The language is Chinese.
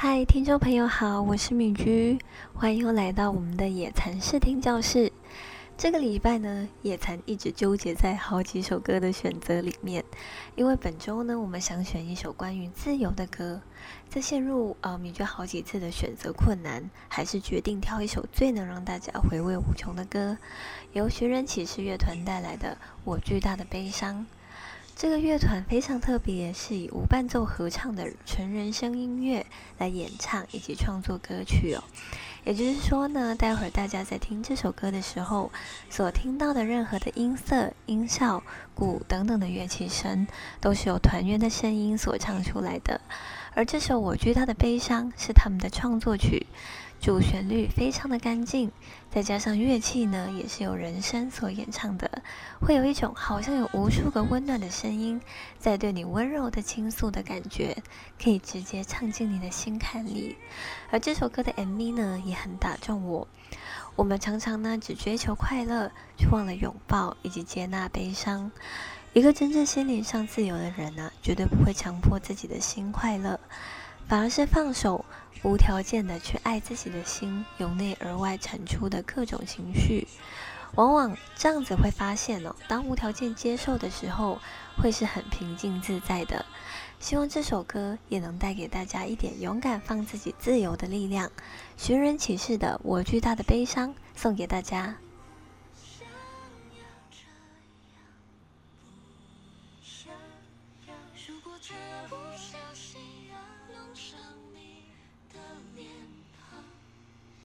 嗨，听众朋友好，我是米居，欢迎来到我们的野蚕视听教室。这个礼拜呢，野蚕一直纠结在好几首歌的选择里面，因为本周呢，我们想选一首关于自由的歌，在陷入呃米居好几次的选择困难，还是决定挑一首最能让大家回味无穷的歌，由寻人启事乐团带来的《我巨大的悲伤》。这个乐团非常特别，是以无伴奏合唱的纯人声音乐来演唱以及创作歌曲哦。也就是说呢，待会儿大家在听这首歌的时候，所听到的任何的音色、音效、鼓等等的乐器声，都是由团员的声音所唱出来的。而这首《我巨大的悲伤》是他们的创作曲。主旋律非常的干净，再加上乐器呢，也是由人声所演唱的，会有一种好像有无数个温暖的声音在对你温柔的倾诉的感觉，可以直接唱进你的心坎里。而这首歌的 MV 呢，也很打中我。我们常常呢，只追求快乐，却忘了拥抱以及接纳悲伤。一个真正心灵上自由的人呢，绝对不会强迫自己的心快乐。反而是放手，无条件的去爱自己的心，由内而外产出的各种情绪，往往这样子会发现哦，当无条件接受的时候，会是很平静自在的。希望这首歌也能带给大家一点勇敢放自己自由的力量。寻人启事的我巨大的悲伤，送给大家。却不小心弄伤。